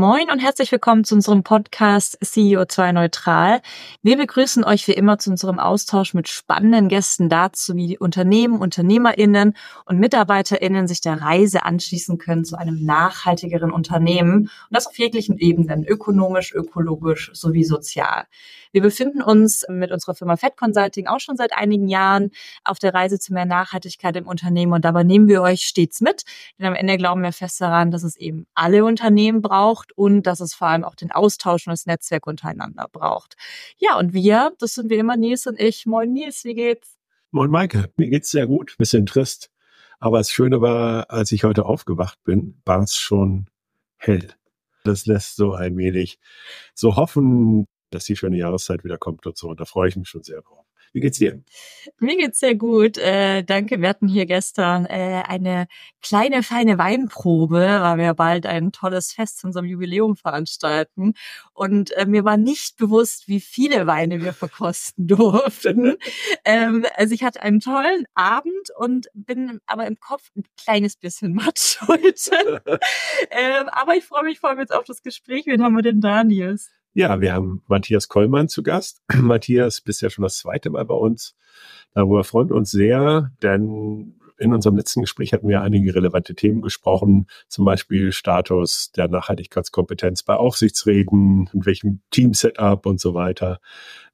Moin und herzlich willkommen zu unserem Podcast CEO2 Neutral. Wir begrüßen euch wie immer zu unserem Austausch mit spannenden Gästen dazu, wie Unternehmen, UnternehmerInnen und MitarbeiterInnen sich der Reise anschließen können zu einem nachhaltigeren Unternehmen und das auf jeglichen Ebenen, ökonomisch, ökologisch sowie sozial. Wir befinden uns mit unserer Firma Fed Consulting auch schon seit einigen Jahren auf der Reise zu mehr Nachhaltigkeit im Unternehmen und dabei nehmen wir euch stets mit, denn am Ende glauben wir fest daran, dass es eben alle Unternehmen braucht und dass es vor allem auch den Austausch und das Netzwerk untereinander braucht. Ja, und wir, das sind wie immer Nils und ich. Moin Nils, wie geht's? Moin Maike, mir geht's sehr gut, bisschen trist. Aber das Schöne war, als ich heute aufgewacht bin, war es schon hell. Das lässt so ein wenig so hoffen, dass die schöne Jahreszeit wieder kommt und so. Und da freue ich mich schon sehr drauf. Wie geht's dir? Mir geht's sehr gut. Äh, danke. Wir hatten hier gestern äh, eine kleine, feine Weinprobe, weil wir bald ein tolles Fest zu unserem Jubiläum veranstalten. Und äh, mir war nicht bewusst, wie viele Weine wir verkosten durften. ähm, also ich hatte einen tollen Abend und bin aber im Kopf ein kleines bisschen matsch heute. ähm, aber ich freue mich vor allem jetzt auf das Gespräch. Wen haben wir denn da, Nils? Ja, wir haben Matthias Kollmann zu Gast. Matthias, bist ja schon das zweite Mal bei uns. Darüber freuen wir uns sehr, denn in unserem letzten Gespräch hatten wir einige relevante Themen gesprochen, zum Beispiel Status der Nachhaltigkeitskompetenz bei Aufsichtsräten, in welchem Team-Setup und so weiter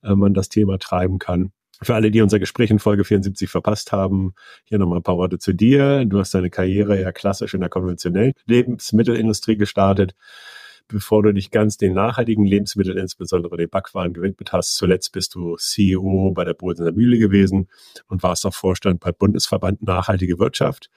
äh, man das Thema treiben kann. Für alle, die unser Gespräch in Folge 74 verpasst haben, hier nochmal ein paar Worte zu dir. Du hast deine Karriere ja klassisch in der konventionellen Lebensmittelindustrie gestartet bevor du dich ganz den nachhaltigen Lebensmitteln, insbesondere den Backwaren, gewidmet hast. Zuletzt bist du CEO bei der Bodener Mühle gewesen und warst auch Vorstand bei Bundesverband Nachhaltige Wirtschaft.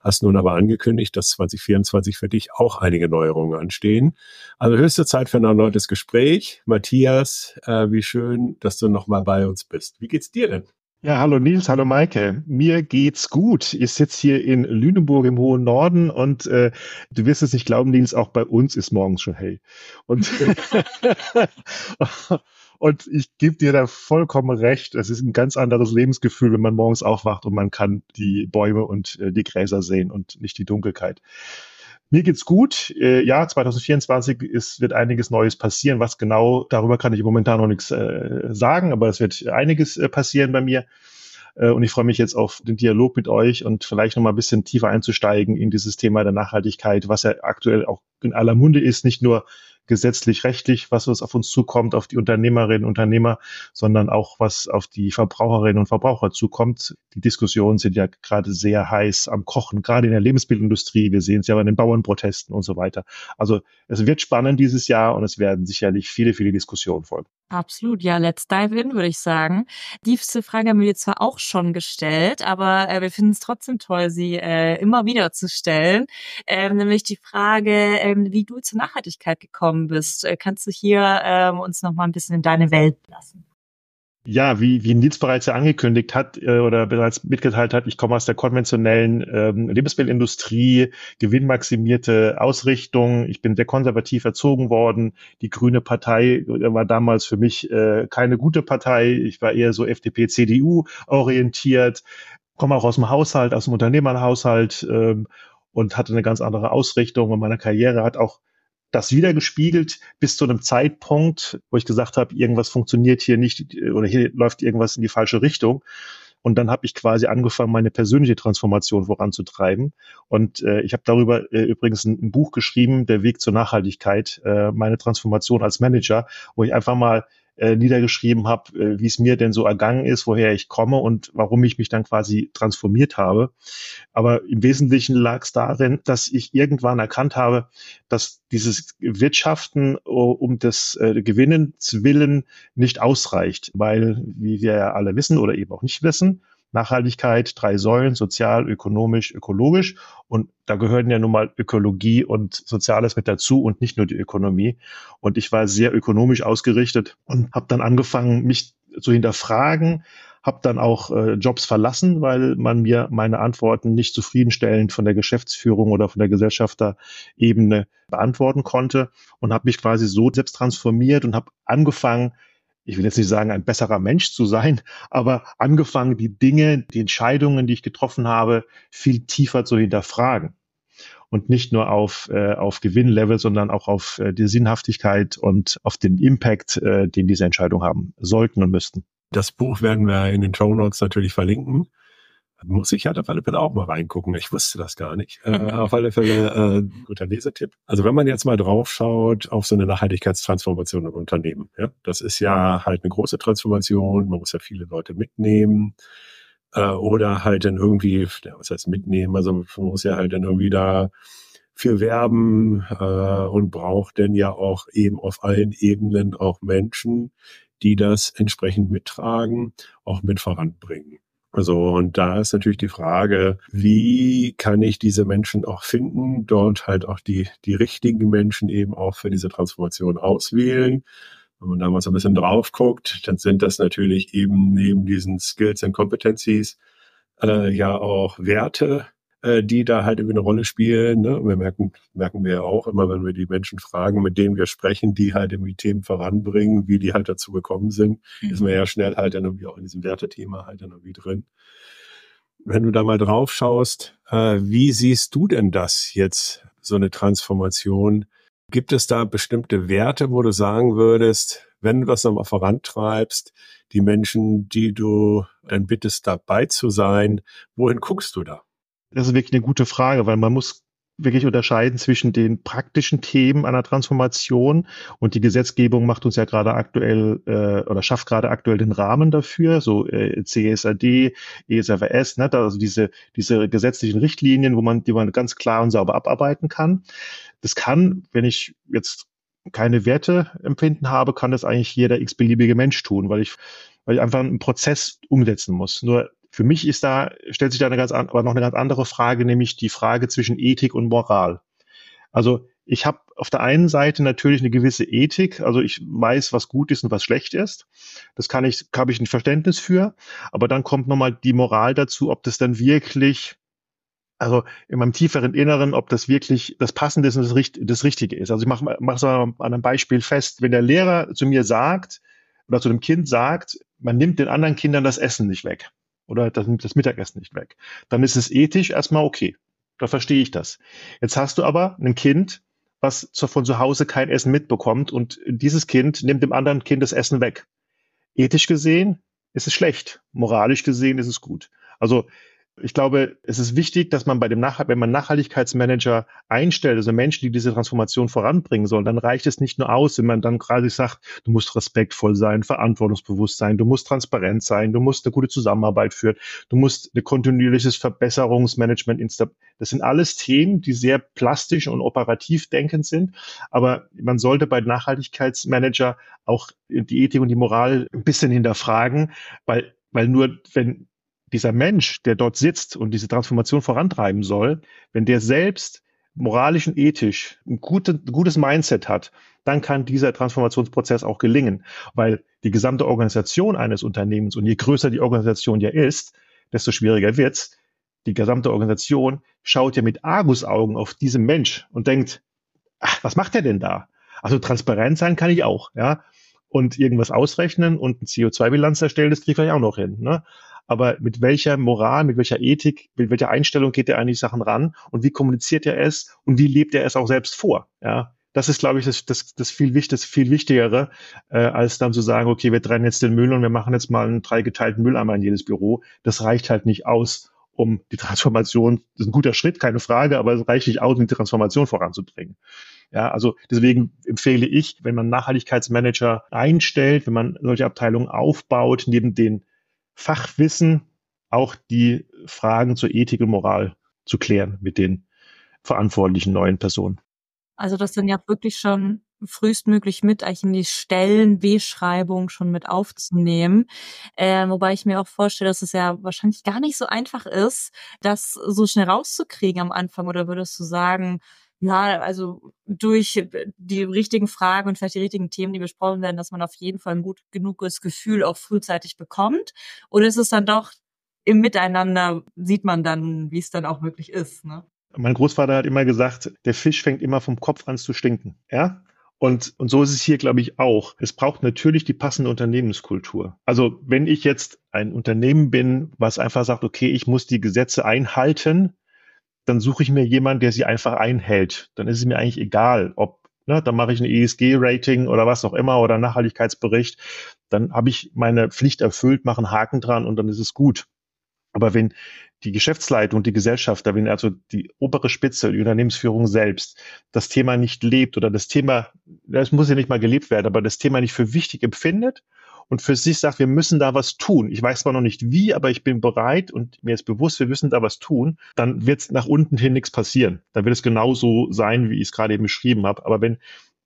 Hast nun aber angekündigt, dass 2024 für dich auch einige Neuerungen anstehen. Also höchste Zeit für ein erneutes Gespräch. Matthias, äh, wie schön, dass du nochmal bei uns bist. Wie geht's dir denn? Ja, hallo Nils, hallo Maike. Mir geht's gut. Ich sitze hier in Lüneburg im hohen Norden und äh, du wirst es nicht glauben, Nils, auch bei uns ist morgens schon hell. Und, und ich gebe dir da vollkommen recht. Es ist ein ganz anderes Lebensgefühl, wenn man morgens aufwacht und man kann die Bäume und äh, die Gräser sehen und nicht die Dunkelheit. Mir geht's gut. Äh, ja, 2024 ist, wird einiges Neues passieren. Was genau, darüber kann ich momentan noch nichts äh, sagen, aber es wird einiges äh, passieren bei mir. Äh, und ich freue mich jetzt auf den Dialog mit euch und vielleicht noch mal ein bisschen tiefer einzusteigen in dieses Thema der Nachhaltigkeit, was ja aktuell auch in aller Munde ist, nicht nur gesetzlich, rechtlich, was auf uns zukommt, auf die Unternehmerinnen und Unternehmer, sondern auch was auf die Verbraucherinnen und Verbraucher zukommt. Die Diskussionen sind ja gerade sehr heiß am Kochen, gerade in der Lebensmittelindustrie. Wir sehen es ja bei den Bauernprotesten und so weiter. Also es wird spannend dieses Jahr und es werden sicherlich viele, viele Diskussionen folgen. Absolut, ja, let's dive in, würde ich sagen. Die Frage haben wir dir zwar auch schon gestellt, aber äh, wir finden es trotzdem toll, sie äh, immer wieder zu stellen. Ähm, nämlich die Frage, ähm, wie du zur Nachhaltigkeit gekommen bist. Äh, kannst du hier ähm, uns noch mal ein bisschen in deine Welt lassen? Ja, wie, wie Nils bereits ja angekündigt hat äh, oder bereits mitgeteilt hat, ich komme aus der konventionellen ähm, Lebensmittelindustrie, gewinnmaximierte Ausrichtung. Ich bin sehr konservativ erzogen worden. Die Grüne Partei äh, war damals für mich äh, keine gute Partei. Ich war eher so FDP, CDU orientiert, komme auch aus dem Haushalt, aus dem Unternehmerhaushalt ähm, und hatte eine ganz andere Ausrichtung. Und meine Karriere hat auch das wiedergespiegelt bis zu einem Zeitpunkt, wo ich gesagt habe, irgendwas funktioniert hier nicht oder hier läuft irgendwas in die falsche Richtung. Und dann habe ich quasi angefangen, meine persönliche Transformation voranzutreiben. Und äh, ich habe darüber äh, übrigens ein, ein, Buch geschrieben, Der Weg zur Nachhaltigkeit, äh, meine Transformation als Manager, wo ich einfach mal äh, niedergeschrieben habe, äh, wie es mir denn so ergangen ist, woher ich komme und warum ich mich dann quasi transformiert habe. Aber im Wesentlichen lag es darin, dass ich irgendwann erkannt habe, dass dieses Wirtschaften um des äh, Gewinnens willen nicht ausreicht, weil, wie wir ja alle wissen oder eben auch nicht wissen, Nachhaltigkeit, drei Säulen, sozial, ökonomisch, ökologisch. Und da gehören ja nun mal Ökologie und Soziales mit dazu und nicht nur die Ökonomie. Und ich war sehr ökonomisch ausgerichtet und habe dann angefangen, mich zu hinterfragen, habe dann auch äh, Jobs verlassen, weil man mir meine Antworten nicht zufriedenstellend von der Geschäftsführung oder von der Gesellschafterebene beantworten konnte und habe mich quasi so selbst transformiert und habe angefangen, ich will jetzt nicht sagen, ein besserer Mensch zu sein, aber angefangen, die Dinge, die Entscheidungen, die ich getroffen habe, viel tiefer zu hinterfragen. und nicht nur auf, äh, auf Gewinnlevel, sondern auch auf äh, die Sinnhaftigkeit und auf den Impact, äh, den diese Entscheidungen haben sollten und müssten. Das Buch werden wir in den Show Notes natürlich verlinken. Muss ich halt auf alle Fälle auch mal reingucken. Ich wusste das gar nicht. Äh, auf alle Fälle äh, guter Lesetipp. Also wenn man jetzt mal drauf schaut auf so eine Nachhaltigkeitstransformation im Unternehmen, ja, das ist ja halt eine große Transformation. Man muss ja viele Leute mitnehmen äh, oder halt dann irgendwie, ja, was heißt mitnehmen? Also man muss ja halt dann irgendwie da für werben äh, und braucht dann ja auch eben auf allen Ebenen auch Menschen, die das entsprechend mittragen, auch mit voranbringen. Also, und da ist natürlich die Frage, wie kann ich diese Menschen auch finden, dort halt auch die, die richtigen Menschen eben auch für diese Transformation auswählen. Wenn man da mal so ein bisschen drauf guckt, dann sind das natürlich eben neben diesen Skills und Competencies äh, ja auch Werte, äh, die da halt irgendwie eine Rolle spielen. Ne? wir merken, merken wir ja auch immer, wenn wir die Menschen fragen, mit denen wir sprechen, die halt irgendwie Themen voranbringen, wie die halt dazu gekommen sind, mhm. ist man ja schnell halt dann irgendwie auch in diesem Wertethema halt dann irgendwie drin. Wenn du da mal drauf schaust, äh, wie siehst du denn das jetzt, so eine Transformation? Gibt es da bestimmte Werte, wo du sagen würdest, wenn du das nochmal vorantreibst, die Menschen, die du dann bittest, dabei zu sein, wohin guckst du da? Das ist wirklich eine gute Frage, weil man muss wirklich unterscheiden zwischen den praktischen Themen einer Transformation und die Gesetzgebung macht uns ja gerade aktuell äh, oder schafft gerade aktuell den Rahmen dafür, so äh, CSRD, ESRWS, ne, also diese diese gesetzlichen Richtlinien, wo man die man ganz klar und sauber abarbeiten kann. Das kann, wenn ich jetzt keine Werte empfinden habe, kann das eigentlich jeder x-beliebige Mensch tun, weil ich weil ich einfach einen Prozess umsetzen muss. Nur für mich ist da, stellt sich da eine ganz, aber noch eine ganz andere Frage, nämlich die Frage zwischen Ethik und Moral. Also ich habe auf der einen Seite natürlich eine gewisse Ethik, also ich weiß, was gut ist und was schlecht ist. Das kann ich, habe ich ein Verständnis für. Aber dann kommt nochmal die Moral dazu, ob das dann wirklich, also in meinem tieferen Inneren, ob das wirklich das Passende ist und das, das Richtige ist. Also ich mache mach so an einem Beispiel fest, wenn der Lehrer zu mir sagt oder zu dem Kind sagt, man nimmt den anderen Kindern das Essen nicht weg oder das nimmt das Mittagessen nicht weg. Dann ist es ethisch erstmal okay. Da verstehe ich das. Jetzt hast du aber ein Kind, was von zu Hause kein Essen mitbekommt und dieses Kind nimmt dem anderen Kind das Essen weg. Ethisch gesehen ist es schlecht. Moralisch gesehen ist es gut. Also ich glaube, es ist wichtig, dass man bei dem Nach wenn man Nachhaltigkeitsmanager einstellt, also Menschen, die diese Transformation voranbringen sollen, dann reicht es nicht nur aus, wenn man dann quasi sagt, du musst respektvoll sein, verantwortungsbewusst sein, du musst transparent sein, du musst eine gute Zusammenarbeit führen, du musst ein kontinuierliches Verbesserungsmanagement installieren. Das sind alles Themen, die sehr plastisch und operativ denkend sind. Aber man sollte bei Nachhaltigkeitsmanager auch die Ethik und die Moral ein bisschen hinterfragen, weil weil nur wenn dieser Mensch, der dort sitzt und diese Transformation vorantreiben soll, wenn der selbst moralisch und ethisch ein, gute, ein gutes Mindset hat, dann kann dieser Transformationsprozess auch gelingen, weil die gesamte Organisation eines Unternehmens und je größer die Organisation ja ist, desto schwieriger wird's. Die gesamte Organisation schaut ja mit Argusaugen auf diesen Mensch und denkt, ach, was macht er denn da? Also transparent sein kann ich auch, ja. Und irgendwas ausrechnen und eine CO2-Bilanz erstellen, das kriege ich auch noch hin. Ne? Aber mit welcher Moral, mit welcher Ethik, mit welcher Einstellung geht er an die Sachen ran und wie kommuniziert er es und wie lebt er es auch selbst vor? Ja, das ist, glaube ich, das, das, das viel, das viel Wichtigere, äh, als dann zu sagen, okay, wir trennen jetzt den Müll und wir machen jetzt mal einen dreigeteilten Mülleimer in jedes Büro. Das reicht halt nicht aus, um die Transformation, das ist ein guter Schritt, keine Frage, aber es reicht nicht aus, um die Transformation voranzubringen. Ja, also deswegen empfehle ich, wenn man Nachhaltigkeitsmanager einstellt, wenn man solche Abteilungen aufbaut, neben den Fachwissen auch die Fragen zur Ethik und Moral zu klären mit den verantwortlichen neuen Personen. Also das dann ja wirklich schon frühestmöglich mit eigentlich in die Stellenbeschreibung schon mit aufzunehmen. Äh, wobei ich mir auch vorstelle, dass es ja wahrscheinlich gar nicht so einfach ist, das so schnell rauszukriegen am Anfang. Oder würdest du sagen, ja, also durch die richtigen Fragen und vielleicht die richtigen Themen, die besprochen werden, dass man auf jeden Fall ein gut genuges Gefühl auch frühzeitig bekommt? Oder ist es dann doch im Miteinander, sieht man dann, wie es dann auch wirklich ist? Ne? Mein Großvater hat immer gesagt, der Fisch fängt immer vom Kopf an zu stinken. Ja? Und, und so ist es hier, glaube ich, auch. Es braucht natürlich die passende Unternehmenskultur. Also wenn ich jetzt ein Unternehmen bin, was einfach sagt, okay, ich muss die Gesetze einhalten, dann suche ich mir jemanden, der sie einfach einhält. Dann ist es mir eigentlich egal, ob Ne, dann mache ich ein ESG-Rating oder was auch immer oder Nachhaltigkeitsbericht. Dann habe ich meine Pflicht erfüllt, mache einen Haken dran und dann ist es gut. Aber wenn die Geschäftsleitung, die Gesellschaft, wenn also die obere Spitze, die Unternehmensführung selbst das Thema nicht lebt oder das Thema, das muss ja nicht mal gelebt werden, aber das Thema nicht für wichtig empfindet und für sich sagt, wir müssen da was tun. Ich weiß zwar noch nicht wie, aber ich bin bereit und mir ist bewusst, wir müssen da was tun, dann wird nach unten hin nichts passieren. Dann wird es genauso sein, wie ich es gerade eben beschrieben habe. Aber wenn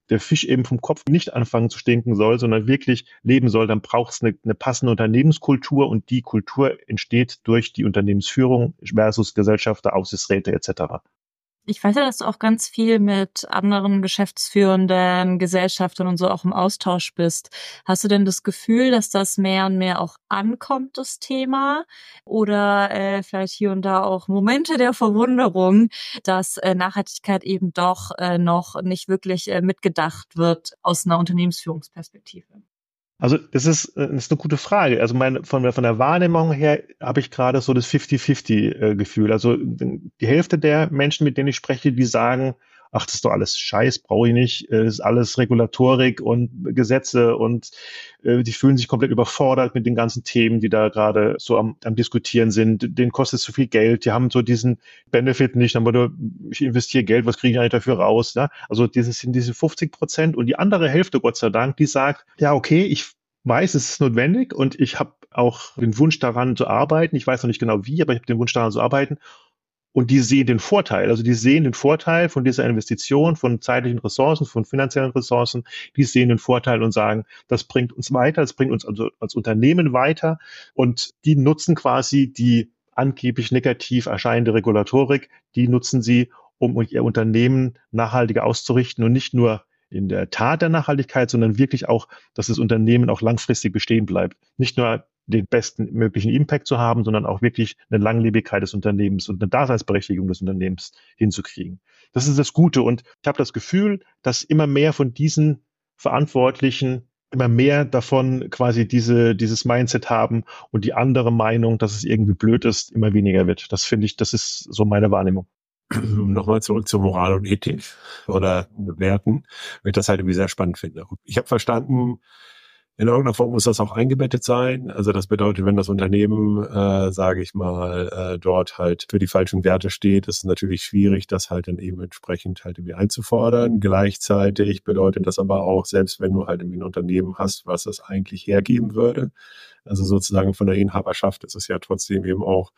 der Fisch eben vom Kopf nicht anfangen zu stinken soll, sondern wirklich leben soll, dann braucht es eine, eine passende Unternehmenskultur und die Kultur entsteht durch die Unternehmensführung versus Gesellschafter, Aufsichtsräte etc. Ich weiß ja, dass du auch ganz viel mit anderen geschäftsführenden Gesellschaftern und so auch im Austausch bist. Hast du denn das Gefühl, dass das mehr und mehr auch ankommt, das Thema? Oder äh, vielleicht hier und da auch Momente der Verwunderung, dass äh, Nachhaltigkeit eben doch äh, noch nicht wirklich äh, mitgedacht wird aus einer Unternehmensführungsperspektive? Also das ist, das ist eine gute Frage. Also meine, von, von der Wahrnehmung her habe ich gerade so das 50-50-Gefühl. Äh, also die Hälfte der Menschen, mit denen ich spreche, die sagen, ach, das ist doch alles Scheiß, brauche ich nicht. Das ist alles Regulatorik und Gesetze und äh, die fühlen sich komplett überfordert mit den ganzen Themen, die da gerade so am, am Diskutieren sind. Denen kostet es zu viel Geld, die haben so diesen Benefit nicht, aber ich investiere Geld, was kriege ich eigentlich dafür raus? Ja? Also dieses sind diese 50 Prozent und die andere Hälfte, Gott sei Dank, die sagt, ja, okay, ich weiß, es ist notwendig und ich habe auch den Wunsch daran zu arbeiten. Ich weiß noch nicht genau wie, aber ich habe den Wunsch daran zu arbeiten. Und die sehen den Vorteil, also die sehen den Vorteil von dieser Investition, von zeitlichen Ressourcen, von finanziellen Ressourcen, die sehen den Vorteil und sagen, das bringt uns weiter, das bringt uns also als Unternehmen weiter. Und die nutzen quasi die angeblich negativ erscheinende Regulatorik, die nutzen sie, um ihr Unternehmen nachhaltiger auszurichten und nicht nur in der Tat der Nachhaltigkeit, sondern wirklich auch, dass das Unternehmen auch langfristig bestehen bleibt. Nicht nur den besten möglichen Impact zu haben, sondern auch wirklich eine Langlebigkeit des Unternehmens und eine Daseinsberechtigung des Unternehmens hinzukriegen. Das ist das Gute. Und ich habe das Gefühl, dass immer mehr von diesen Verantwortlichen immer mehr davon quasi diese, dieses Mindset haben und die andere Meinung, dass es irgendwie blöd ist, immer weniger wird. Das finde ich, das ist so meine Wahrnehmung. Nochmal zurück zur Moral und Ethik oder Werten, weil ich das halt irgendwie sehr spannend finde. Ich habe verstanden, in irgendeiner Form muss das auch eingebettet sein. Also das bedeutet, wenn das Unternehmen, äh, sage ich mal, äh, dort halt für die falschen Werte steht, ist es natürlich schwierig, das halt dann eben entsprechend halt irgendwie einzufordern. Gleichzeitig bedeutet das aber auch, selbst wenn du halt irgendwie ein Unternehmen hast, was es eigentlich hergeben würde, also sozusagen von der Inhaberschaft ist es ja trotzdem eben auch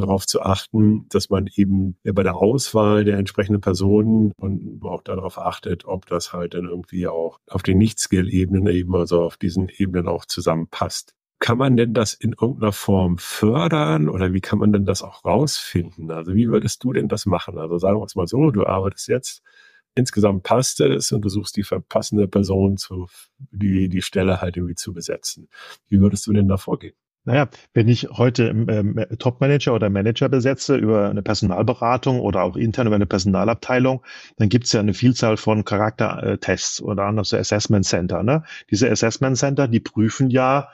darauf zu achten, dass man eben bei der Auswahl der entsprechenden Personen und auch darauf achtet, ob das halt dann irgendwie auch auf den Nicht-Skill-Ebenen eben, also auf diesen Ebenen auch zusammenpasst. Kann man denn das in irgendeiner Form fördern oder wie kann man denn das auch rausfinden? Also wie würdest du denn das machen? Also sagen wir es mal so, du arbeitest jetzt insgesamt passt es und du suchst die verpassende Person, zu, die, die Stelle halt irgendwie zu besetzen. Wie würdest du denn da vorgehen? Naja, wenn ich heute ähm, Top-Manager oder Manager besetze über eine Personalberatung oder auch intern über eine Personalabteilung, dann gibt es ja eine Vielzahl von Charaktertests oder anders Assessment Center. Ne? Diese Assessment Center, die prüfen ja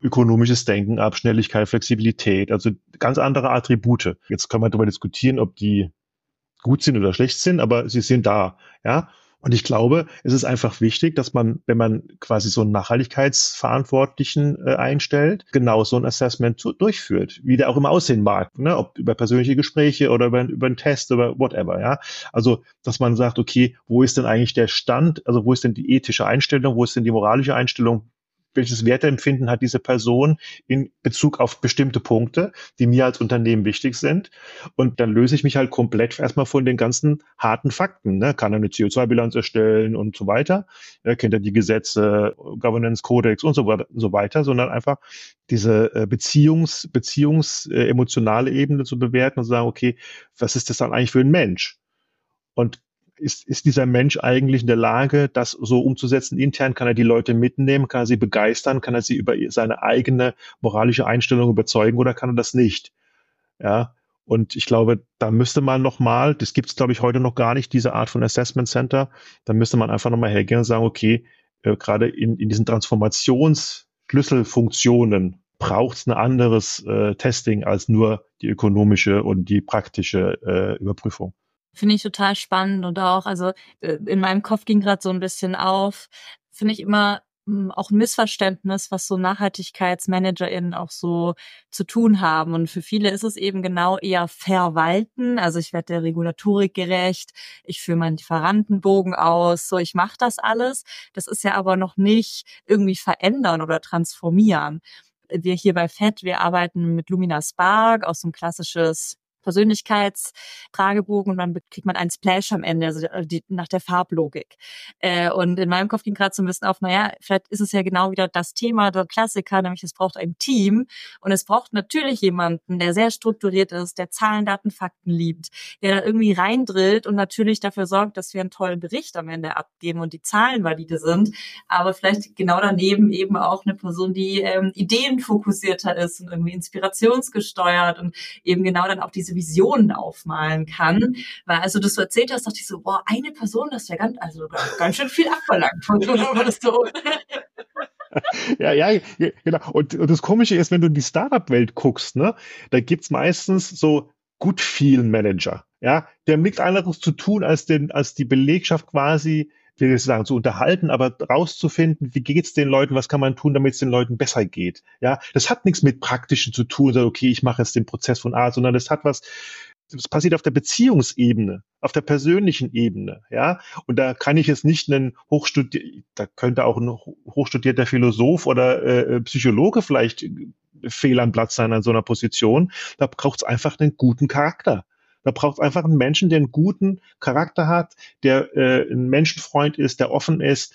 ökonomisches Denken ab, Schnelligkeit, Flexibilität, also ganz andere Attribute. Jetzt kann man darüber diskutieren, ob die gut sind oder schlecht sind, aber sie sind da, ja. Und ich glaube, es ist einfach wichtig, dass man, wenn man quasi so einen Nachhaltigkeitsverantwortlichen äh, einstellt, genau so ein Assessment zu, durchführt, wie der auch immer aussehen mag, ne? ob über persönliche Gespräche oder über, über einen Test oder whatever, ja. Also, dass man sagt, okay, wo ist denn eigentlich der Stand, also wo ist denn die ethische Einstellung, wo ist denn die moralische Einstellung, welches Werteempfinden hat diese Person in Bezug auf bestimmte Punkte, die mir als Unternehmen wichtig sind. Und dann löse ich mich halt komplett erstmal von den ganzen harten Fakten. Ne? Kann er eine CO2-Bilanz erstellen und so weiter. Er kennt er die Gesetze, Governance Codex und so, weiter, und so weiter, sondern einfach diese äh, Beziehungs, Beziehungs, äh, emotionale Ebene zu bewerten und zu sagen, okay, was ist das dann eigentlich für ein Mensch? Und ist, ist dieser Mensch eigentlich in der Lage, das so umzusetzen? Intern kann er die Leute mitnehmen, kann er sie begeistern, kann er sie über seine eigene moralische Einstellung überzeugen oder kann er das nicht? Ja. Und ich glaube, da müsste man nochmal, das gibt es, glaube ich, heute noch gar nicht, diese Art von Assessment Center, da müsste man einfach nochmal hergehen und sagen, okay, äh, gerade in, in diesen Transformationsschlüsselfunktionen, braucht es ein anderes äh, Testing als nur die ökonomische und die praktische äh, Überprüfung. Finde ich total spannend und auch, also äh, in meinem Kopf ging gerade so ein bisschen auf, finde ich immer hm, auch ein Missverständnis, was so NachhaltigkeitsmanagerInnen auch so zu tun haben. Und für viele ist es eben genau eher verwalten. Also ich werde der Regulatorik gerecht, ich führe meinen Lieferantenbogen aus, so ich mache das alles. Das ist ja aber noch nicht irgendwie verändern oder transformieren wir hier bei FED, wir arbeiten mit Lumina Spark, aus so ein klassisches Persönlichkeitsfragebogen und dann kriegt man einen Splash am Ende, also die, nach der Farblogik. Äh, und in meinem Kopf ging gerade so ein bisschen auf, naja, vielleicht ist es ja genau wieder das Thema der Klassiker, nämlich es braucht ein Team und es braucht natürlich jemanden, der sehr strukturiert ist, der Zahlen, Daten, Fakten liebt, der da irgendwie reindrillt und natürlich dafür sorgt, dass wir einen tollen Bericht am Ende abgeben und die Zahlen valide sind, aber vielleicht genau daneben eben auch eine Person, die ähm, ideenfokussierter ist und irgendwie inspirationsgesteuert und eben genau dann auch diese Visionen aufmalen kann. Weil also du so erzählt hast, dachte ich so, boah, eine Person, das wäre ganz, also ganz schön viel abverlangt von so einer Person. ja, ja, genau. Und, und, das Komische ist, wenn du in die Startup-Welt guckst, ne, da gibt's meistens so gut vielen Manager. Ja, die haben nichts anderes zu tun, als, den, als die Belegschaft quasi will ich sagen, zu unterhalten, aber rauszufinden, wie geht's den Leuten, was kann man tun, damit es den Leuten besser geht. Ja, das hat nichts mit Praktischen zu tun, okay, ich mache jetzt den Prozess von A, sondern das hat was, das passiert auf der Beziehungsebene, auf der persönlichen Ebene, ja. Und da kann ich jetzt nicht einen Hochstudi da könnte auch ein hochstudierter Philosoph oder äh, Psychologe vielleicht fehl am Platz sein an so einer Position. Da braucht es einfach einen guten Charakter. Da braucht es einfach einen Menschen, der einen guten Charakter hat, der äh, ein Menschenfreund ist, der offen ist.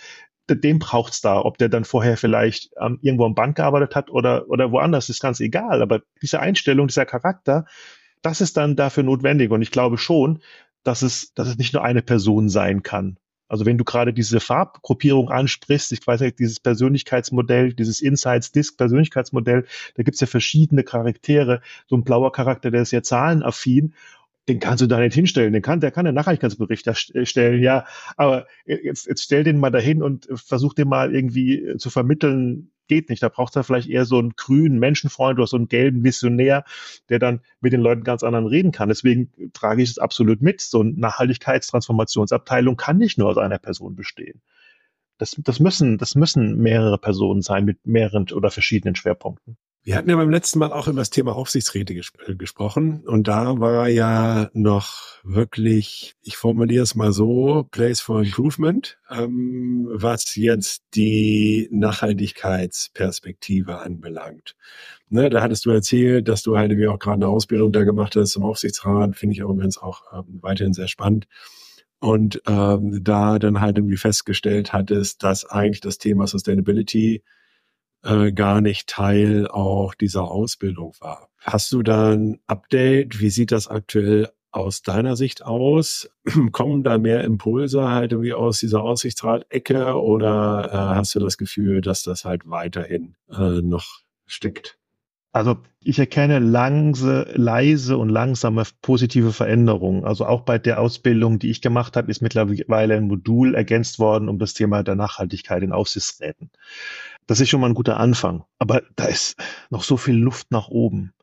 Den braucht es da, ob der dann vorher vielleicht ähm, irgendwo am Bank gearbeitet hat oder, oder woanders, ist ganz egal. Aber diese Einstellung, dieser Charakter, das ist dann dafür notwendig. Und ich glaube schon, dass es, dass es nicht nur eine Person sein kann. Also wenn du gerade diese Farbgruppierung ansprichst, ich weiß nicht, dieses Persönlichkeitsmodell, dieses Insights-Disk-Persönlichkeitsmodell, da gibt es ja verschiedene Charaktere. So ein blauer Charakter, der ist sehr zahlenaffin den kannst du da nicht hinstellen. Den kann, der kann einen Nachhaltigkeitsbericht erstellen, ja. Aber jetzt, jetzt stell den mal dahin und versuch den mal irgendwie zu vermitteln. Geht nicht. Da braucht er vielleicht eher so einen grünen Menschenfreund oder so einen gelben Visionär, der dann mit den Leuten ganz anderen reden kann. Deswegen trage ich es absolut mit. So eine Nachhaltigkeitstransformationsabteilung kann nicht nur aus einer Person bestehen. Das, das müssen, das müssen mehrere Personen sein mit mehreren oder verschiedenen Schwerpunkten. Wir hatten ja beim letzten Mal auch über das Thema Aufsichtsräte ges äh, gesprochen. Und da war ja noch wirklich, ich formuliere es mal so, Place for Improvement, ähm, was jetzt die Nachhaltigkeitsperspektive anbelangt. Ne, da hattest du erzählt, dass du halt wie auch gerade eine Ausbildung da gemacht hast zum Aufsichtsrat, finde ich auch übrigens auch ähm, weiterhin sehr spannend. Und ähm, da dann halt irgendwie festgestellt hattest, dass eigentlich das Thema Sustainability äh, gar nicht Teil auch dieser Ausbildung war. Hast du da ein Update? Wie sieht das aktuell aus deiner Sicht aus? Kommen da mehr Impulse halt irgendwie aus dieser Aussichtsrat-Ecke oder äh, hast du das Gefühl, dass das halt weiterhin äh, noch steckt? Also ich erkenne langse, leise und langsame positive Veränderungen. Also auch bei der Ausbildung, die ich gemacht habe, ist mittlerweile ein Modul ergänzt worden um das Thema der Nachhaltigkeit in Aufsichtsräten. Das ist schon mal ein guter Anfang. Aber da ist noch so viel Luft nach oben.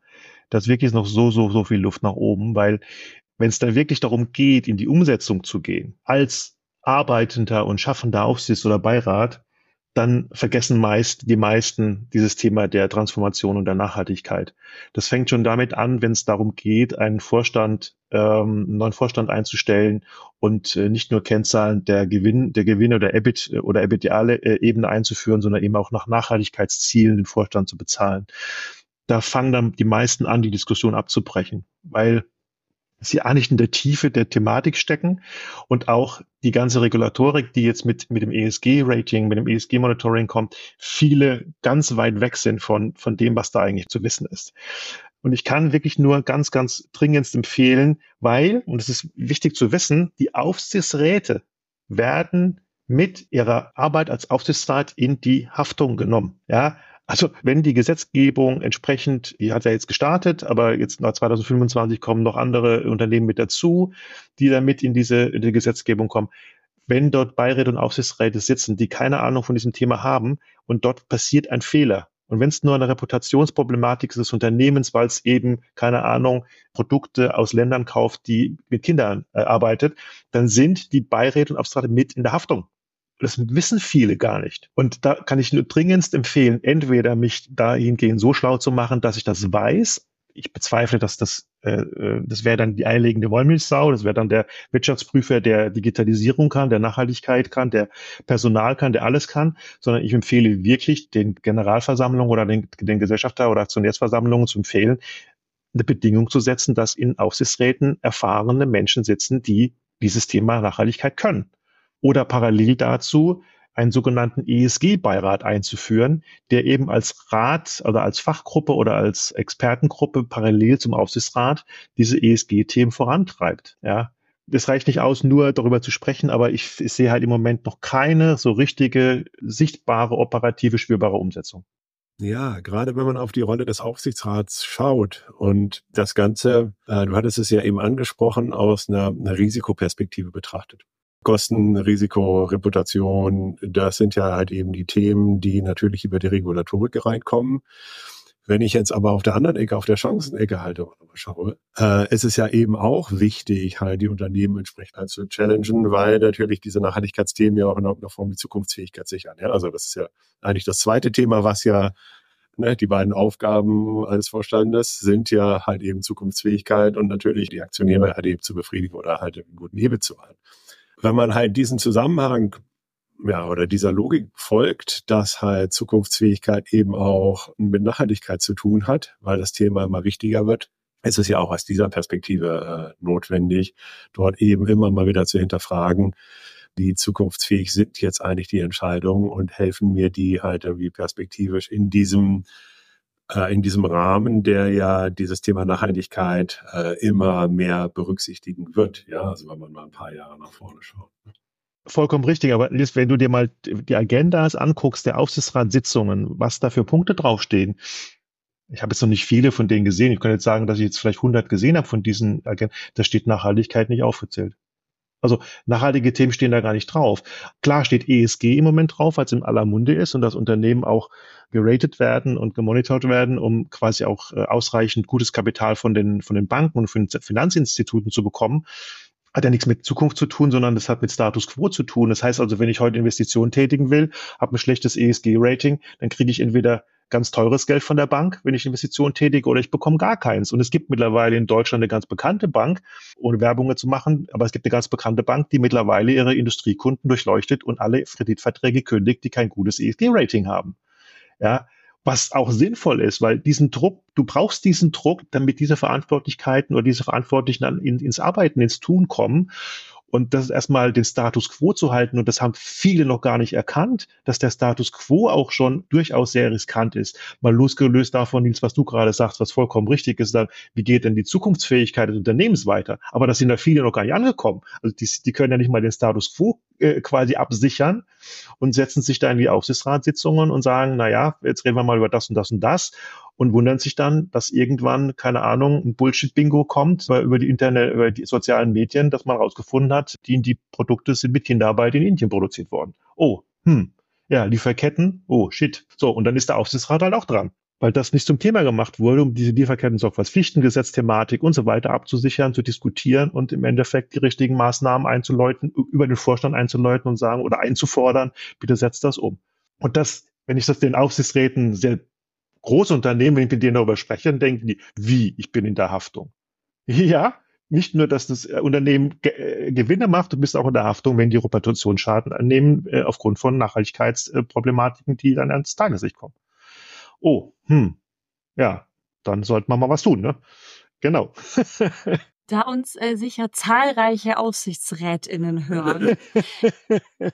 Da ist wirklich noch so, so, so viel Luft nach oben, weil wenn es dann wirklich darum geht, in die Umsetzung zu gehen, als arbeitender und schaffender Aufsichts- oder Beirat, dann vergessen meist die meisten dieses Thema der Transformation und der Nachhaltigkeit. Das fängt schon damit an, wenn es darum geht, einen Vorstand, ähm, einen neuen Vorstand einzustellen und äh, nicht nur Kennzahlen der Gewinn, der Gewinne oder EBIT äh, oder EBITDale äh, einzuführen, sondern eben auch nach Nachhaltigkeitszielen den Vorstand zu bezahlen. Da fangen dann die meisten an, die Diskussion abzubrechen, weil sie eigentlich in der Tiefe der Thematik stecken und auch die ganze Regulatorik, die jetzt mit, mit dem ESG-Rating, mit dem ESG-Monitoring kommt, viele ganz weit weg sind von, von dem, was da eigentlich zu wissen ist. Und ich kann wirklich nur ganz, ganz dringendst empfehlen, weil, und es ist wichtig zu wissen, die Aufsichtsräte werden mit ihrer Arbeit als Aufsichtsrat in die Haftung genommen. Ja, also wenn die Gesetzgebung entsprechend, die hat ja jetzt gestartet, aber jetzt nach 2025 kommen noch andere Unternehmen mit dazu, die damit in diese, in die Gesetzgebung kommen. Wenn dort Beiräte und Aufsichtsräte sitzen, die keine Ahnung von diesem Thema haben und dort passiert ein Fehler, Und wenn es nur eine Reputationsproblematik des Unternehmens, weil es eben, keine Ahnung, Produkte aus Ländern kauft, die mit Kindern äh, arbeitet, dann sind die Beiräte und Abstrate mit in der Haftung. Das wissen viele gar nicht. Und da kann ich nur dringendst empfehlen, entweder mich dahingehend so schlau zu machen, dass ich das weiß. Ich bezweifle, dass das, äh, äh das wäre dann die eierlegende Wollmilchsau, das wäre dann der Wirtschaftsprüfer, der Digitalisierung kann, der Nachhaltigkeit kann, der Personal kann, der alles kann, sondern ich empfehle wirklich den Generalversammlungen oder den, den Gesellschafter- oder Aktionärsversammlungen zu empfehlen, eine Bedingung zu setzen, dass in Aufsichtsräten erfahrene Menschen sitzen, die dieses Thema Nachhaltigkeit können oder parallel dazu einen sogenannten ESG-Beirat einzuführen, der eben als Rat oder als Fachgruppe oder als Expertengruppe parallel zum Aufsichtsrat diese ESG-Themen vorantreibt. Ja, das reicht nicht aus, nur darüber zu sprechen, aber ich, ich, sehe halt im Moment noch keine so richtige, sichtbare, operative, spürbare Umsetzung. Ja, gerade wenn man auf die Rolle des Aufsichtsrats schaut und das Ganze, äh, du hattest es ja eben angesprochen, aus einer, einer Risikoperspektive betrachtet. Kosten, Risiko, Reputation, das sind ja halt eben die Themen, die natürlich über die Regulatorik reinkommen. Wenn ich jetzt aber auf der anderen Ecke, auf der Chancenecke halt schaue, äh, ist es ja eben auch wichtig, halt die Unternehmen entsprechend halt zu challengen, weil natürlich diese Nachhaltigkeitsthemen ja auch in irgendeiner Form die Zukunftsfähigkeit sichern. Ja? Also das ist ja eigentlich das zweite Thema, was ja ne, die beiden Aufgaben eines Vorstandes sind ja halt eben Zukunftsfähigkeit und natürlich die Aktionäre halt eben zu befriedigen oder halt einen guten Hebel zu halten wenn man halt diesen Zusammenhang ja, oder dieser Logik folgt, dass halt Zukunftsfähigkeit eben auch mit Nachhaltigkeit zu tun hat, weil das Thema immer wichtiger wird, ist es ja auch aus dieser Perspektive äh, notwendig, dort eben immer mal wieder zu hinterfragen, wie zukunftsfähig sind jetzt eigentlich die Entscheidungen und helfen mir die halt irgendwie perspektivisch in diesem äh, in diesem Rahmen, der ja dieses Thema Nachhaltigkeit äh, immer mehr berücksichtigen wird. Ja, also wenn man mal ein paar Jahre nach vorne schaut. Ne? Vollkommen richtig, aber Liz, wenn du dir mal die Agendas anguckst, der Aufsichtsratssitzungen, was da für Punkte draufstehen, ich habe jetzt noch nicht viele von denen gesehen. Ich kann jetzt sagen, dass ich jetzt vielleicht 100 gesehen habe von diesen Agenten. Da steht Nachhaltigkeit nicht aufgezählt. Also nachhaltige Themen stehen da gar nicht drauf. Klar steht ESG im Moment drauf, weil es in aller Munde ist und das Unternehmen auch geratet werden und gemonitort werden, um quasi auch äh, ausreichend gutes Kapital von den, von den Banken und Finanzinstituten zu bekommen hat ja nichts mit Zukunft zu tun, sondern das hat mit Status quo zu tun. Das heißt also, wenn ich heute Investitionen tätigen will, habe ein schlechtes ESG-Rating, dann kriege ich entweder ganz teures Geld von der Bank, wenn ich Investitionen tätige, oder ich bekomme gar keins. Und es gibt mittlerweile in Deutschland eine ganz bekannte Bank, ohne Werbung zu machen, aber es gibt eine ganz bekannte Bank, die mittlerweile ihre Industriekunden durchleuchtet und alle Kreditverträge kündigt, die kein gutes ESG-Rating haben. Ja, was auch sinnvoll ist, weil diesen Druck, du brauchst diesen Druck, damit diese Verantwortlichkeiten oder diese Verantwortlichen dann in, ins Arbeiten, ins Tun kommen. Und das ist erstmal den Status quo zu halten. Und das haben viele noch gar nicht erkannt, dass der Status quo auch schon durchaus sehr riskant ist. Mal losgelöst davon, Nils, was du gerade sagst, was vollkommen richtig ist, dann, wie geht denn die Zukunftsfähigkeit des Unternehmens weiter? Aber da sind da viele noch gar nicht angekommen. Also die, die können ja nicht mal den Status quo äh, quasi absichern und setzen sich da in die Aufsichtsratssitzungen und sagen, na ja, jetzt reden wir mal über das und das und das und wundern sich dann, dass irgendwann, keine Ahnung, ein Bullshit-Bingo kommt über die Internet, über die sozialen Medien, dass man herausgefunden hat, die, die Produkte sind mit Kinderarbeit in Indien produziert worden. Oh, hm, ja, Lieferketten, oh, shit. So, und dann ist der Aufsichtsrat halt auch dran weil das nicht zum Thema gemacht wurde, um diese Lieferketten-Sorgfaltspflichtengesetz-Thematik und so weiter abzusichern, zu diskutieren und im Endeffekt die richtigen Maßnahmen einzuläuten, über den Vorstand einzuläuten und sagen oder einzufordern, bitte setzt das um. Und das, wenn ich das den Aufsichtsräten sehr große Unternehmen, wenn ich mit denen darüber spreche, dann denken die, wie, ich bin in der Haftung. Ja, nicht nur, dass das äh, Unternehmen äh, Gewinne macht, du bist auch in der Haftung, wenn die Reputationsschaden annehmen, äh, aufgrund von Nachhaltigkeitsproblematiken, die dann ans Tageslicht kommen. Oh, hm, ja, dann sollte man mal was tun, ne? Genau. da uns äh, sicher zahlreiche AufsichtsrätInnen hören,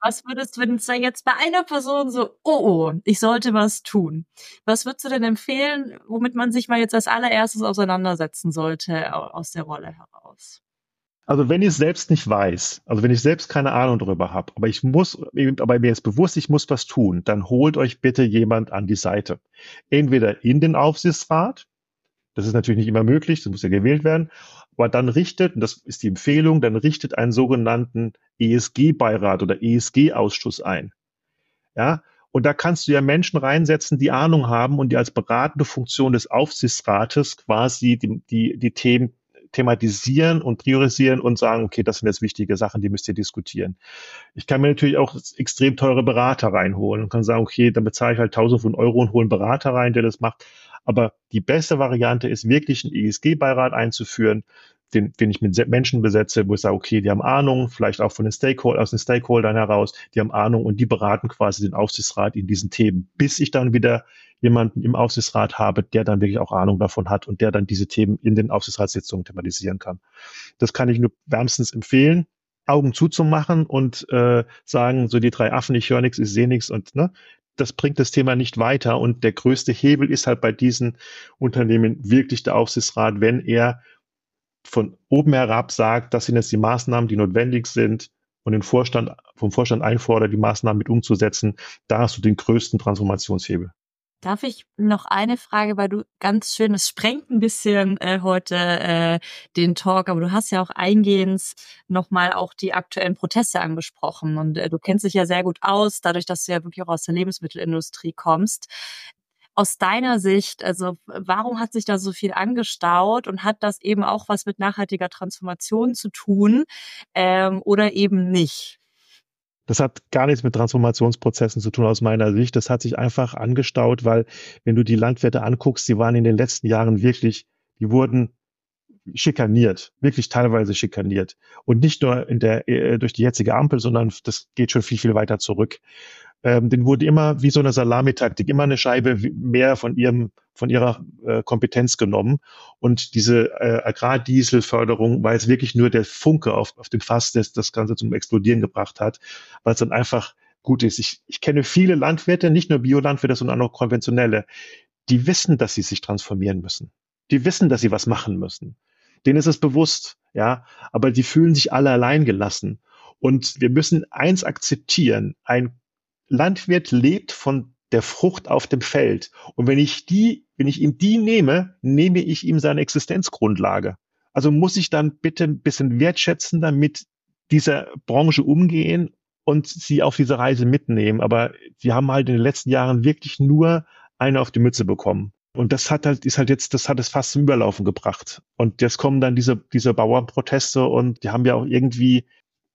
Was würdest du, wenn es da jetzt bei einer Person so, oh, oh, ich sollte was tun? Was würdest du denn empfehlen, womit man sich mal jetzt als allererstes auseinandersetzen sollte aus der Rolle heraus? Also wenn ich es selbst nicht weiß, also wenn ich selbst keine Ahnung darüber habe, aber ich muss, aber mir ist bewusst, ich muss was tun, dann holt euch bitte jemand an die Seite. Entweder in den Aufsichtsrat, das ist natürlich nicht immer möglich, das muss ja gewählt werden, aber dann richtet, und das ist die Empfehlung, dann richtet einen sogenannten ESG-Beirat oder ESG-Ausschuss ein. Ja, Und da kannst du ja Menschen reinsetzen, die Ahnung haben und die als beratende Funktion des Aufsichtsrates quasi die, die, die Themen thematisieren und priorisieren und sagen, okay, das sind jetzt wichtige Sachen, die müsst ihr diskutieren. Ich kann mir natürlich auch extrem teure Berater reinholen und kann sagen, okay, dann bezahle ich halt tausend von Euro und hole einen Berater rein, der das macht. Aber die beste Variante ist wirklich einen ESG-Beirat einzuführen, den, den ich mit Menschen besetze, wo ich sage, okay, die haben Ahnung, vielleicht auch von den Stakeholdern, aus den Stakeholdern heraus, die haben Ahnung und die beraten quasi den Aufsichtsrat in diesen Themen, bis ich dann wieder jemanden im Aufsichtsrat habe, der dann wirklich auch Ahnung davon hat und der dann diese Themen in den Aufsichtsratssitzungen thematisieren kann. Das kann ich nur wärmstens empfehlen. Augen zuzumachen und äh, sagen, so die drei Affen, ich höre nichts, ich sehe nichts und ne, das bringt das Thema nicht weiter. Und der größte Hebel ist halt bei diesen Unternehmen wirklich der Aufsichtsrat, wenn er von oben herab sagt, das sind jetzt die Maßnahmen, die notwendig sind und den Vorstand, vom Vorstand einfordert, die Maßnahmen mit umzusetzen, da hast du den größten Transformationshebel. Darf ich noch eine Frage, weil du ganz schön, es sprengt ein bisschen äh, heute äh, den Talk, aber du hast ja auch eingehend nochmal auch die aktuellen Proteste angesprochen und äh, du kennst dich ja sehr gut aus, dadurch, dass du ja wirklich auch aus der Lebensmittelindustrie kommst aus deiner Sicht, also warum hat sich da so viel angestaut und hat das eben auch was mit nachhaltiger Transformation zu tun ähm, oder eben nicht? Das hat gar nichts mit Transformationsprozessen zu tun aus meiner Sicht. Das hat sich einfach angestaut, weil wenn du die Landwirte anguckst, die waren in den letzten Jahren wirklich, die wurden schikaniert, wirklich teilweise schikaniert. Und nicht nur in der, äh, durch die jetzige Ampel, sondern das geht schon viel, viel weiter zurück ähm, den wurde immer wie so eine Salamitaktik, immer eine Scheibe mehr von ihrem, von ihrer äh, Kompetenz genommen. Und diese äh, Agrardieselförderung war jetzt wirklich nur der Funke auf, auf dem Fass, das das Ganze zum Explodieren gebracht hat, weil es dann einfach gut ist. Ich, ich kenne viele Landwirte, nicht nur Biolandwirte, sondern auch konventionelle, die wissen, dass sie sich transformieren müssen. Die wissen, dass sie was machen müssen. Denen ist es bewusst, ja, aber die fühlen sich alle allein gelassen. Und wir müssen eins akzeptieren, ein Landwirt lebt von der Frucht auf dem Feld. Und wenn ich die, wenn ich ihm die nehme, nehme ich ihm seine Existenzgrundlage. Also muss ich dann bitte ein bisschen wertschätzender mit dieser Branche umgehen und sie auf diese Reise mitnehmen. Aber sie haben halt in den letzten Jahren wirklich nur eine auf die Mütze bekommen. Und das hat halt, ist halt jetzt, das hat es fast zum Überlaufen gebracht. Und jetzt kommen dann diese, diese Bauernproteste und die haben ja auch irgendwie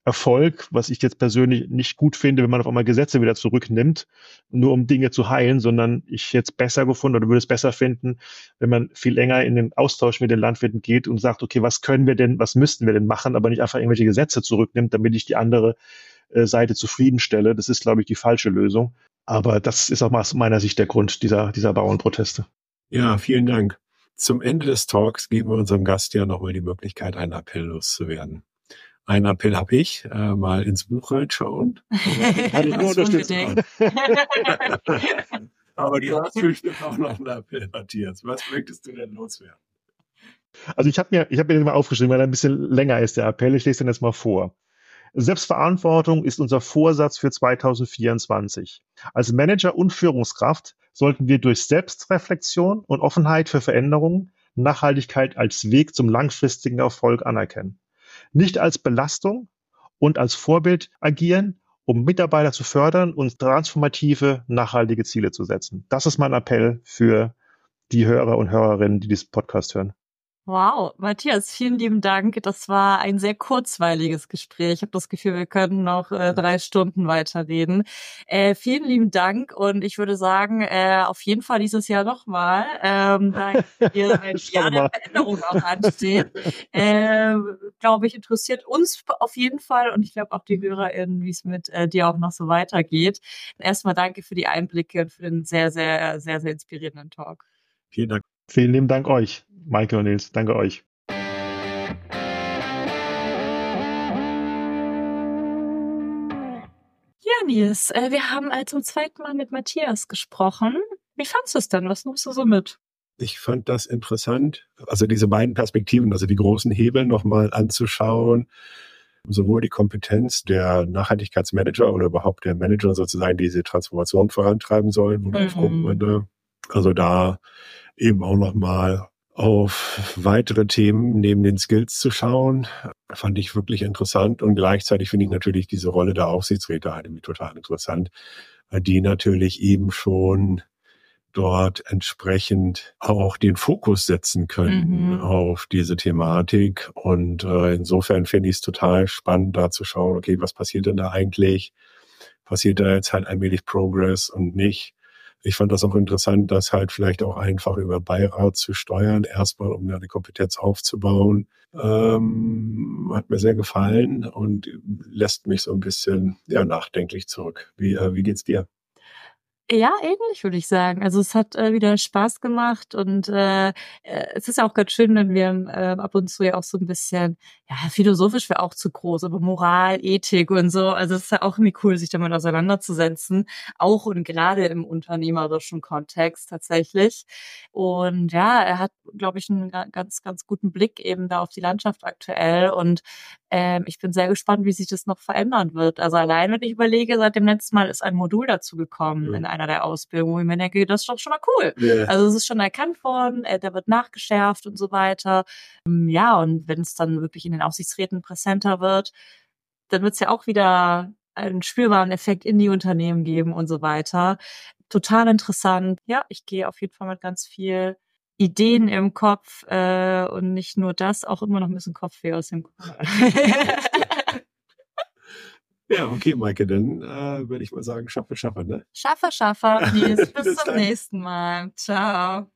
Erfolg, was ich jetzt persönlich nicht gut finde, wenn man auf einmal Gesetze wieder zurücknimmt, nur um Dinge zu heilen, sondern ich jetzt besser gefunden oder würde es besser finden, wenn man viel länger in den Austausch mit den Landwirten geht und sagt, okay, was können wir denn, was müssten wir denn machen, aber nicht einfach irgendwelche Gesetze zurücknimmt, damit ich die andere äh, Seite zufriedenstelle. Das ist, glaube ich, die falsche Lösung. Aber das ist auch aus meiner Sicht der Grund dieser, dieser Bauernproteste. Ja, vielen Dank. Zum Ende des Talks geben wir unserem Gast ja nochmal die Möglichkeit, einen Appell loszuwerden. Ein Appell habe ich, äh, mal ins Buch reinschauen. Kann ich nur unterstützen. Aber du hast bestimmt auch noch einen Appell, Matthias. Was möchtest du denn loswerden? Also ich habe mir, ich habe mir den mal aufgeschrieben, weil er ein bisschen länger ist, der Appell. Ich lese den jetzt mal vor. Selbstverantwortung ist unser Vorsatz für 2024. Als Manager und Führungskraft sollten wir durch Selbstreflexion und Offenheit für Veränderungen Nachhaltigkeit als Weg zum langfristigen Erfolg anerkennen nicht als Belastung und als Vorbild agieren, um Mitarbeiter zu fördern und transformative, nachhaltige Ziele zu setzen. Das ist mein Appell für die Hörer und Hörerinnen, die diesen Podcast hören. Wow, Matthias, vielen lieben Dank. Das war ein sehr kurzweiliges Gespräch. Ich habe das Gefühl, wir können noch äh, drei Stunden weiterreden. Äh, vielen lieben Dank und ich würde sagen, äh, auf jeden Fall dieses Jahr nochmal, ähm, da hier ein Jahr der Veränderung auch ansteht. Äh, glaube ich, interessiert uns auf jeden Fall und ich glaube auch die HörerInnen, wie es mit äh, dir auch noch so weitergeht. Erstmal danke für die Einblicke und für den sehr, sehr, sehr, sehr inspirierenden Talk. Vielen Dank. Vielen lieben Dank euch. Maike und Nils. Danke euch. Ja, Nils, äh, wir haben äh, zum zweiten Mal mit Matthias gesprochen. Wie fandest du es denn? Was nimmst du so mit? Ich fand das interessant, also diese beiden Perspektiven, also die großen Hebel nochmal anzuschauen, sowohl die Kompetenz der Nachhaltigkeitsmanager oder überhaupt der Manager sozusagen, die diese Transformation vorantreiben sollen, mhm. also da eben auch nochmal auf weitere Themen neben den Skills zu schauen, fand ich wirklich interessant. Und gleichzeitig finde ich natürlich diese Rolle der Aufsichtsräte halt total interessant, weil die natürlich eben schon dort entsprechend auch den Fokus setzen können mhm. auf diese Thematik. Und äh, insofern finde ich es total spannend, da zu schauen, okay, was passiert denn da eigentlich? Passiert da jetzt halt allmählich Progress und nicht? Ich fand das auch interessant, das halt vielleicht auch einfach über Beirat zu steuern, erstmal um da die Kompetenz aufzubauen. Ähm, hat mir sehr gefallen und lässt mich so ein bisschen ja, nachdenklich zurück. Wie, äh, wie geht's dir? Ja, ähnlich würde ich sagen. Also es hat äh, wieder Spaß gemacht und äh, äh, es ist auch ganz schön, wenn wir äh, ab und zu ja auch so ein bisschen, ja, philosophisch wäre auch zu groß, aber Moral, Ethik und so. Also es ist ja auch irgendwie cool, sich damit auseinanderzusetzen, auch und gerade im unternehmerischen Kontext tatsächlich. Und ja, er hat, glaube ich, einen ganz, ganz guten Blick eben da auf die Landschaft aktuell und ähm, ich bin sehr gespannt, wie sich das noch verändern wird. Also allein, wenn ich überlege, seit dem letzten Mal ist ein Modul dazu gekommen mhm. in einer der Ausbildungen, wo ich mir denke, das ist doch schon mal cool. Yeah. Also es ist schon erkannt worden, äh, der wird nachgeschärft und so weiter. Ähm, ja, und wenn es dann wirklich in den Aufsichtsräten präsenter wird, dann wird es ja auch wieder einen spürbaren Effekt in die Unternehmen geben und so weiter. Total interessant. Ja, ich gehe auf jeden Fall mit ganz viel Ideen im Kopf äh, und nicht nur das, auch immer noch ein bisschen Kopfweh aus dem Kopf. ja, okay, Maike, dann äh, würde ich mal sagen, schaffe, schaffe, ne? Schaffe, schaffe. Bis, Bis zum nächsten Mal. Ciao.